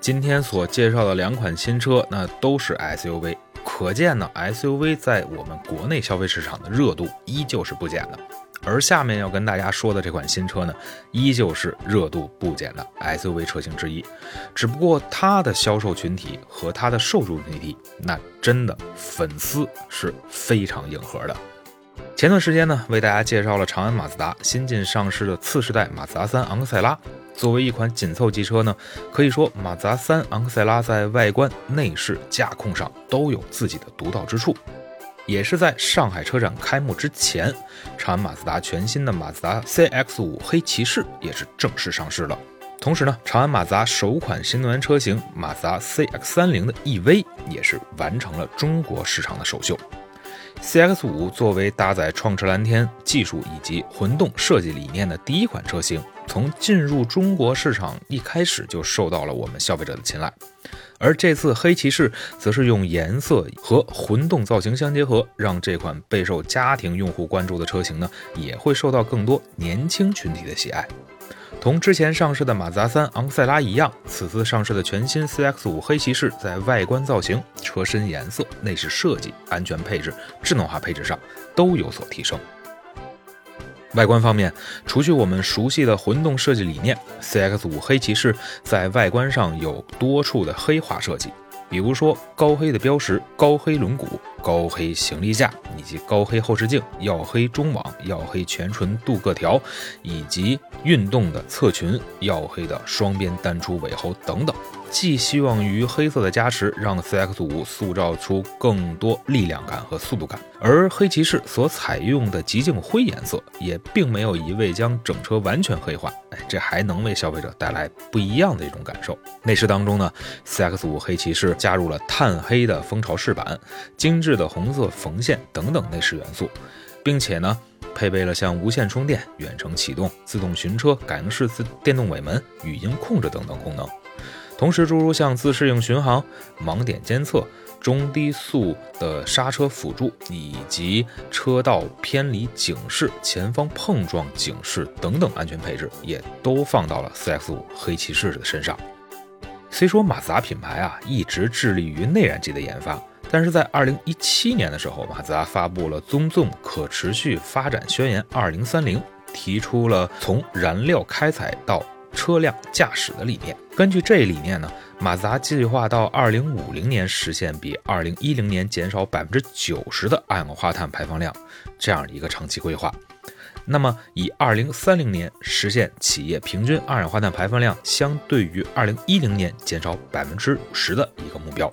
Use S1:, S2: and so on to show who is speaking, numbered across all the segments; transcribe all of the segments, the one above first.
S1: 今天所介绍的两款新车，那都是 SUV，可见呢，SUV 在我们国内消费市场的热度依旧是不减的。而下面要跟大家说的这款新车呢，依旧是热度不减的 SUV 车型之一，只不过它的销售群体和它的受众群体，那真的粉丝是非常硬核的。前段时间呢，为大家介绍了长安马自达新近上市的次世代马自达三昂克赛拉。作为一款紧凑级车呢，可以说马自达三昂克赛拉在外观、内饰、驾控上都有自己的独到之处。也是在上海车展开幕之前，长安马自达全新的马自达 CX-5 黑骑士也是正式上市了。同时呢，长安马自达首款新能源车型马自达 CX-30 的 EV 也是完成了中国市场的首秀。CX-5 作为搭载创驰蓝天技术以及混动设计理念的第一款车型，从进入中国市场一开始就受到了我们消费者的青睐。而这次黑骑士则是用颜色和混动造型相结合，让这款备受家庭用户关注的车型呢，也会受到更多年轻群体的喜爱。同之前上市的马自达三昂克赛拉一样，此次上市的全新 CX-5 黑骑士在外观造型、车身颜色、内饰设计、安全配置、智能化配置上都有所提升。外观方面，除去我们熟悉的混动设计理念，CX-5 黑骑士在外观上有多处的黑化设计，比如说高黑的标识、高黑轮毂、高黑行李架以及高黑后视镜、耀黑中网、耀黑全唇镀铬条，以及运动的侧裙、耀黑的双边单出尾喉等等。寄希望于黑色的加持，让 CX-5 塑造出更多力量感和速度感。而黑骑士所采用的极净灰颜色，也并没有一味将整车完全黑化，哎，这还能为消费者带来不一样的一种感受。内饰当中呢，CX-5 黑骑士加入了炭黑的蜂巢饰板、精致的红色缝线等等内饰元素，并且呢，配备了像无线充电、远程启动、自动寻车、感应式自电动尾门、语音控制等等功能。同时，诸如像自适应巡航、盲点监测、中低速的刹车辅助，以及车道偏离警示、前方碰撞警示等等安全配置，也都放到了 CX-5 黑骑士的身上。虽说马自达品牌啊一直致力于内燃机的研发，但是在2017年的时候，马自达发布了《宗纵可持续发展宣言2030》，提出了从燃料开采到车辆驾驶的理念。根据这一理念呢，马自达计划到二零五零年实现比二零一零年减少百分之九十的二氧化碳排放量，这样的一个长期规划。那么，以二零三零年实现企业平均二氧化碳排放量相对于二零一零年减少百分之十的一个目标。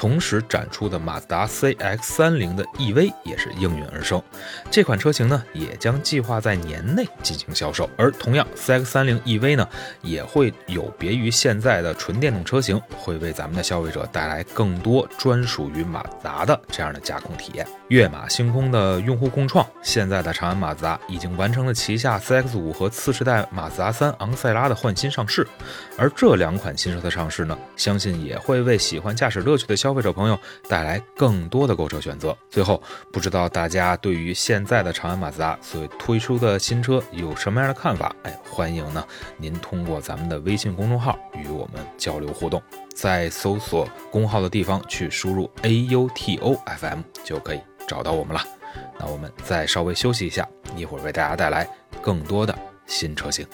S1: 同时展出的马自达 CX-30 的 EV 也是应运而生，这款车型呢也将计划在年内进行销售。而同样，CX-30 EV 呢也会有别于现在的纯电动车型，会为咱们的消费者带来更多专属于马自达的这样的驾控体验。跃马星空的用户共创，现在的长安马自达已经完成了旗下 CX-5 和次世代马自达三昂克赛拉的换新上市，而这两款新车的上市呢，相信也会为喜欢驾驶乐趣的消消费者朋友带来更多的购车选择。最后，不知道大家对于现在的长安马自达所推出的新车有什么样的看法？哎，欢迎呢您通过咱们的微信公众号与我们交流互动，在搜索公号的地方去输入 A U T O F M 就可以找到我们了。那我们再稍微休息一下，一会儿为大家带来更多的新车型。